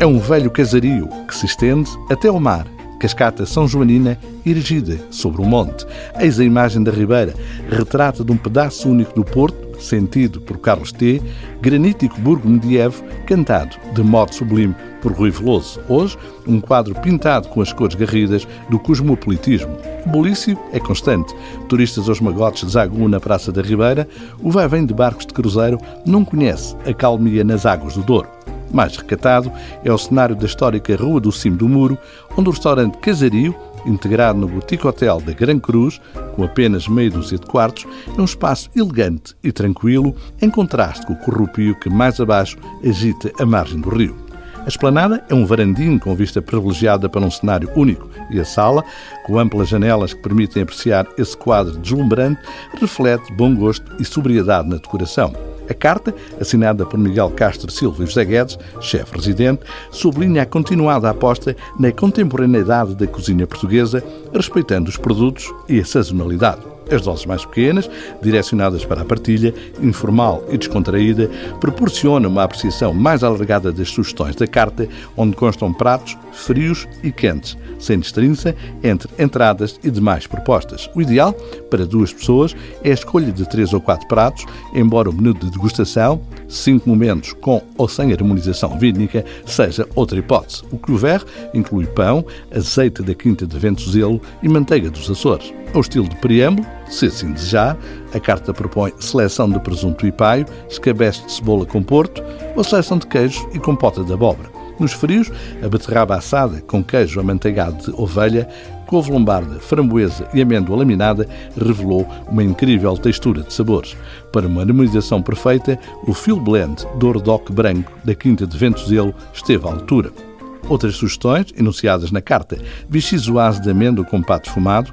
É um velho casario que se estende até ao mar, cascata São Joanina erigida sobre um monte. Eis a imagem da Ribeira, retrata de um pedaço único do Porto, sentido por Carlos T., granítico burgo medievo, cantado de modo sublime por Rui Veloso. Hoje, um quadro pintado com as cores garridas do cosmopolitismo. O bulício é constante. Turistas aos magotes desaguam na Praça da Ribeira. O vai-vem de barcos de cruzeiro não conhece a calmia nas águas do Douro. Mais recatado é o cenário da histórica Rua do Cimo do Muro, onde o restaurante Casario, integrado no Boutique Hotel da Gran Cruz, com apenas meia dúzia de quartos, é um espaço elegante e tranquilo, em contraste com o corrupio que mais abaixo agita a margem do rio. A esplanada é um varandinho com vista privilegiada para um cenário único e a sala, com amplas janelas que permitem apreciar esse quadro deslumbrante, reflete bom gosto e sobriedade na decoração. A carta, assinada por Miguel Castro Silva e José Guedes, chefe residente, sublinha a continuada aposta na contemporaneidade da cozinha portuguesa, respeitando os produtos e a sazonalidade. As doses mais pequenas, direcionadas para a partilha, informal e descontraída, proporcionam uma apreciação mais alargada das sugestões da carta, onde constam pratos frios e quentes, sem destrinça entre entradas e demais propostas. O ideal, para duas pessoas, é a escolha de três ou quatro pratos, embora o menu de degustação, cinco momentos com ou sem harmonização vínica, seja outra hipótese. O que houver inclui pão, azeite da Quinta de Ventozelo e manteiga dos Açores. Ao estilo de preâmbulo, se assim desejar, a carta propõe seleção de presunto e paio, escabeche de cebola com porto ou seleção de queijos e compota de abóbora. Nos frios, a beterraba assada com queijo amanteigado de ovelha, couve lombarda, framboesa e amêndoa laminada revelou uma incrível textura de sabores. Para uma harmonização perfeita, o Phil Blend Dordoc Branco da Quinta de Ventozelo esteve à altura. Outras sugestões, enunciadas na carta, bichizoase de amêndoa com pato fumado,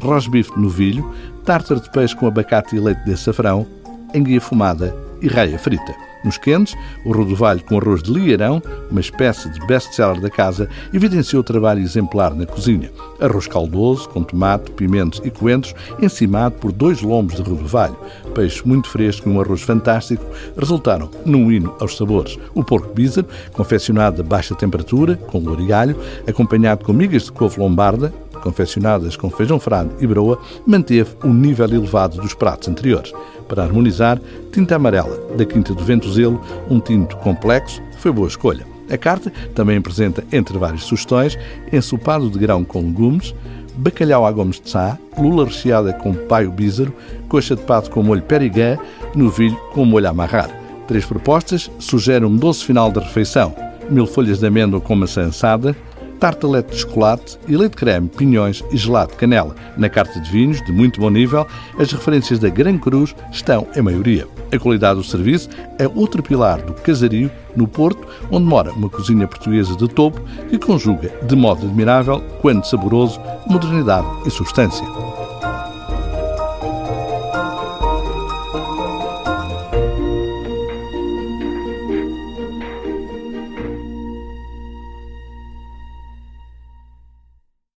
rosbife de novilho, tártaro de peixe com abacate e leite de açafrão, enguia fumada e raia frita. Nos quentes, o rodovalho com arroz de liarão, uma espécie de best-seller da casa, evidenciou o trabalho exemplar na cozinha. Arroz caldoso, com tomate, pimentos e coentros, encimado por dois lombos de rodovalho. Peixe muito fresco e um arroz fantástico resultaram num hino aos sabores. O porco bízaro, confeccionado a baixa temperatura, com louro e alho, acompanhado com migas de couve lombarda, confeccionadas com feijão frado e broa, manteve o nível elevado dos pratos anteriores. Para harmonizar, tinta amarela da Quinta do Ventozelo, um tinto complexo, foi boa escolha. A carta também apresenta, entre várias sugestões, ensopado de grão com legumes, bacalhau à gomes de sá, lula recheada com paio bízaro, coxa de pato com molho perigã, novilho com molho amarrar. Três propostas sugerem um doce final de refeição, mil folhas de amêndoa com maçã assada, tartelete de chocolate e leite creme, pinhões e gelado de canela. Na carta de vinhos, de muito bom nível, as referências da Gran Cruz estão em maioria. A qualidade do serviço é outro pilar do casario no Porto, onde mora uma cozinha portuguesa de topo que conjuga de modo admirável, quando saboroso, modernidade e substância.